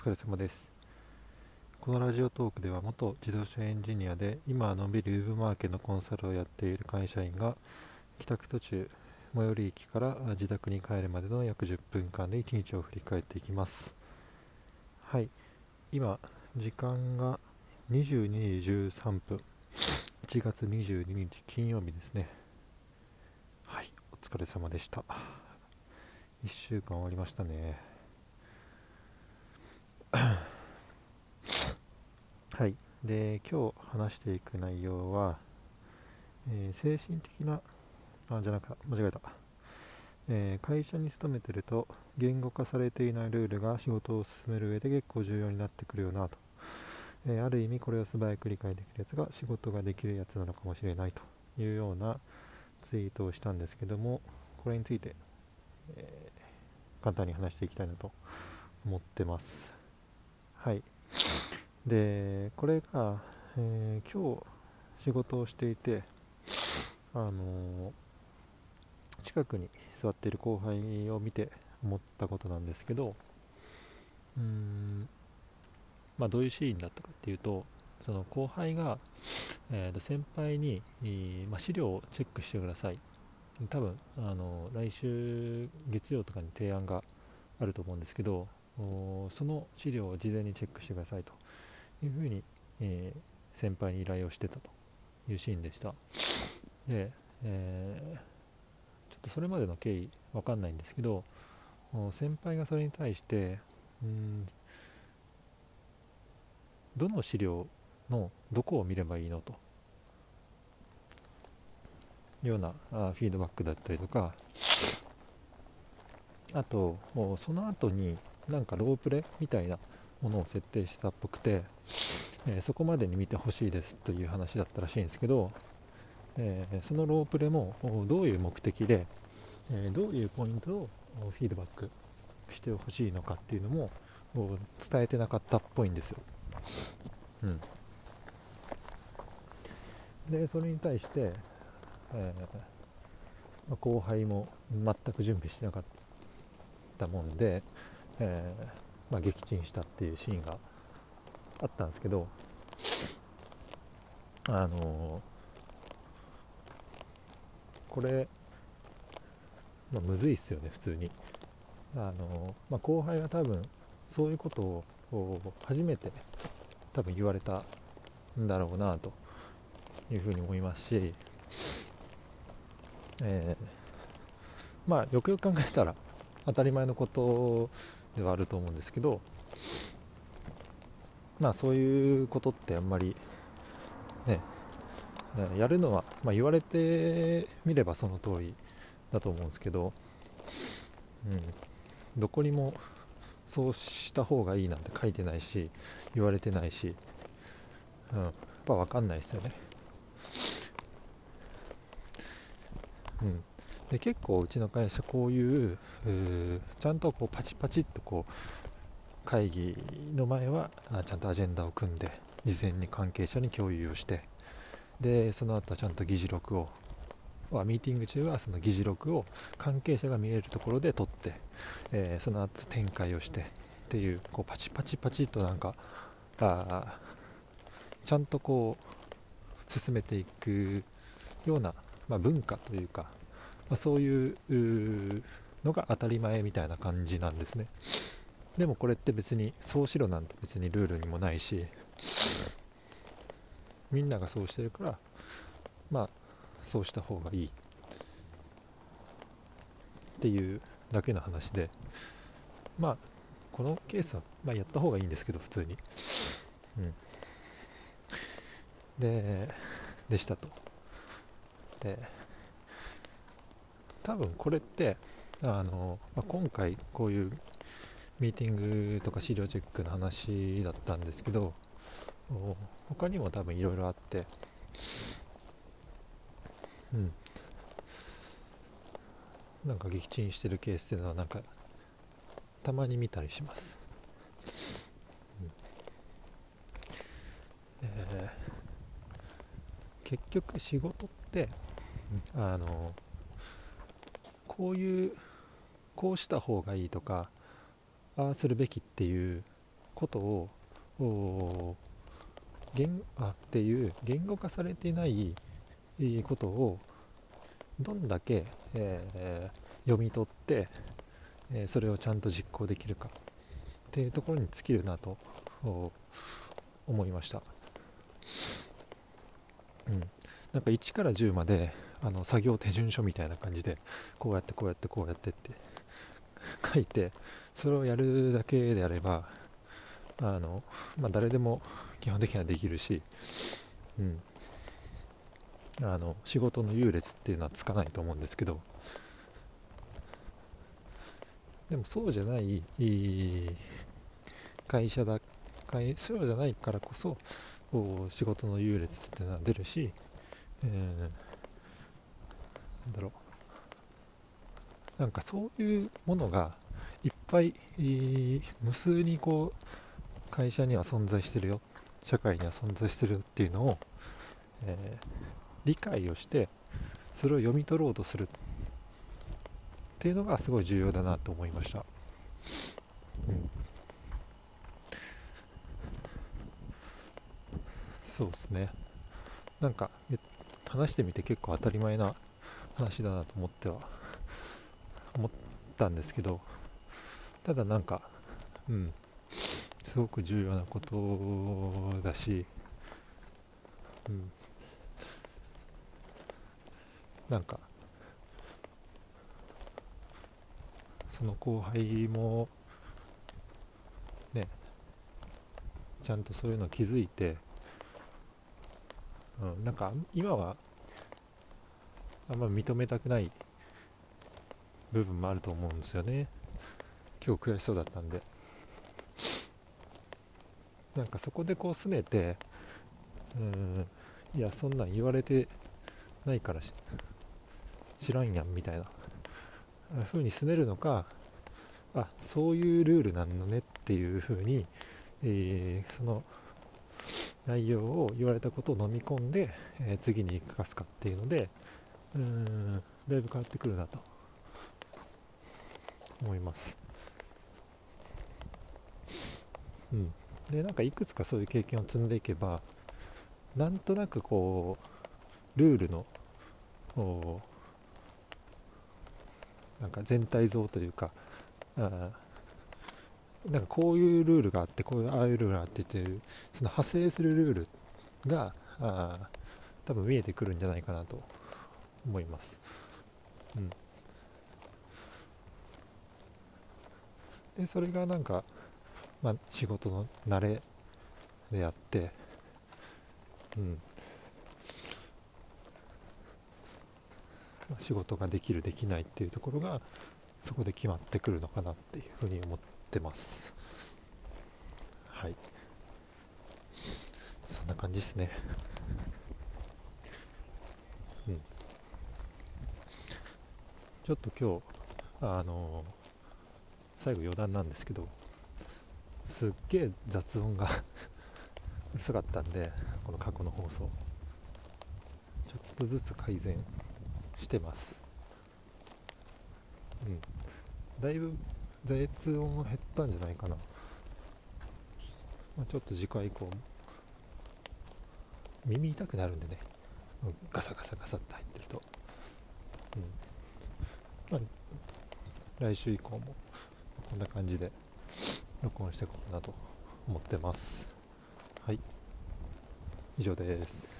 疲れ様です。このラジオトークでは元自動車エンジニアで今はのんびりウーブマーケのコンサルをやっている会社員が帰宅途中最寄り駅から自宅に帰るまでの約10分間で1日を振り返っていきます。はい。今時間が22時13分。1月22日金曜日ですね。はい。お疲れ様でした。1週間終わりましたね。はい。で今日話していく内容は、えー、精神的なあじゃなく間違えた、えー、会社に勤めてると言語化されていないルールが仕事を進める上で結構重要になってくるよなと、えー、ある意味これを素早く理解できるやつが仕事ができるやつなのかもしれないというようなツイートをしたんですけどもこれについて、え簡単に話していきたいなと思ってます。はい。でこれが、えー、今日仕事をしていてあのー、近くに座っている後輩を見て思ったことなんですけどうーんまあどういうシーンだったかっていうとその後輩が、えー、先輩に、まあ、資料をチェックしてください。多分あの来週月曜とかに提案があると思うんですけどその資料を事前にチェックしてくださいと。いうふうに、えー、先輩に依頼をしてたというシーンでした。で、えー、ちょっとそれまでの経緯わかんないんですけど先輩がそれに対してうんどの資料のどこを見ればいいのとようなあフィードバックだったりとかあとその後になんかロープレみたいなものを設定したっぽくて、え、そこまでに見てほしいですという話だったらしいんですけど、え、そのロープレもどういう目的で、え、どういうポイントをフィードバックしてほしいのかっていうのも伝えてなかったっぽいんですよ。うん、でそれに対して、えー、後輩も全く準備してなかったもんで、えー、まあ、撃沈したっていうシーンがあったんですけどあのこれ、まあ、むずいっすよね普通に。あの、まあ、後輩は多分そういうことを初めて多分言われたんだろうなというふうに思いますし、えー、まあよくよく考えたら当たり前のことではあると思うんですけどまあそういうことってあんまりねやるのは、まあ、言われてみればその通りだと思うんですけど、うん、どこにもそうした方がいいなんて書いてないし言われてないし、うん、やっぱ分かんないですよね、うん、で結構うちの会社こういうちゃんとこうパチパチっとこう会議の前はちゃんとアジェンダを組んで事前に関係者に共有をしてでその後はちゃんと議事録をはミーティング中はその議事録を関係者が見えるところで取って、えー、その後展開をしてっていうこうパチパチパチとなんかあちゃんとこう進めていくような、まあ、文化というかまあ、そういうのが当たり前みたいな感じなんですね。でもこれって別にそうしろなんて別にルールにもないしみんながそうしてるからまあそうした方がいい。っていうだけの話で。まあこのケースは、まあ、やった方がいいんですけど普通に。うん。ででしたと。で多分これってあの、まあ、今回こういうミーティングとか資料チェックの話だったんですけど他にも多分いろいろあって。うん。なんか撃沈してるケースっていうのはなんかたまに見たりします、うん。えー、結局仕事ってあのこういうこうした方がいいとかああするべきっていうことを言あっていう言語化されていないことをどんだけ、えー、読み取って、えー、それをちゃんと実行できるかっていうところに尽きるなと思いました、うん、なんか1から10まであの作業手順書みたいな感じでこうやってこうやってこうやってって 書いてそれをやるだけであればあの、まあ、誰でも基本的にはできるし、うん、あの仕事の優劣っていうのはつかないと思うんですけど。でもそうじゃない会社だ会そうじゃないからこそ仕事の優劣っていうのは出るし、えー、なんだろう。なんかそういうものがいっぱい、えー、無数にこう会社には存在してるよ。社会には存在してるっていうのを、えー、理解をしてそれを読み取ろうとするっていうのがすごい重要だなと思いました、うん、そうですね。なんか話してみて結構当たり前な話だなと思っては 思ったんですけどただなんかうんすごく重要なことだし、うん、なんかその後輩もねちゃんとそういうの気づいて、うん、なんか今はあんま認めたくない部分もあると思うんですよね。今日悔しそうだったんで。なんかそこでこうすねてうんいやそんなん言われてないから知らんやんみたいな風にすねるのかあそういうルールなのねっていう風に、えー、その内容を言われたことを飲み込んで、えー、次に生かすかっていうのでうん。だいぶ変わってくるなと。思います。うん、でなんかいくつかそういう経験を積んでいけばなんとなくこうルールのなんか全体像というかあなんかこういうルールがあってこういうああいうルールがあってっていうその派生するルールがあ多分見えてくるんじゃないかなと思います。うん、でそれがなんか、まあ、仕事の慣れであって、うん、仕事ができるできないっていうところがそこで決まってくるのかなっていうふうに思ってます。はい。そんな感じですね。うん。ちょっと今日あの、最後余談なんですけどすっげえ雑音がうるさかったんでこの過去の放送。ちょっとずつ改善してます。うん。だいぶ雑音減ったんじゃないかな、まあ、ちょっと次回以降耳痛くなるんでね。ガサガサガサって入ってまあ来週以降もこんな感じで録音していこうかなと思ってます。はい。以上です。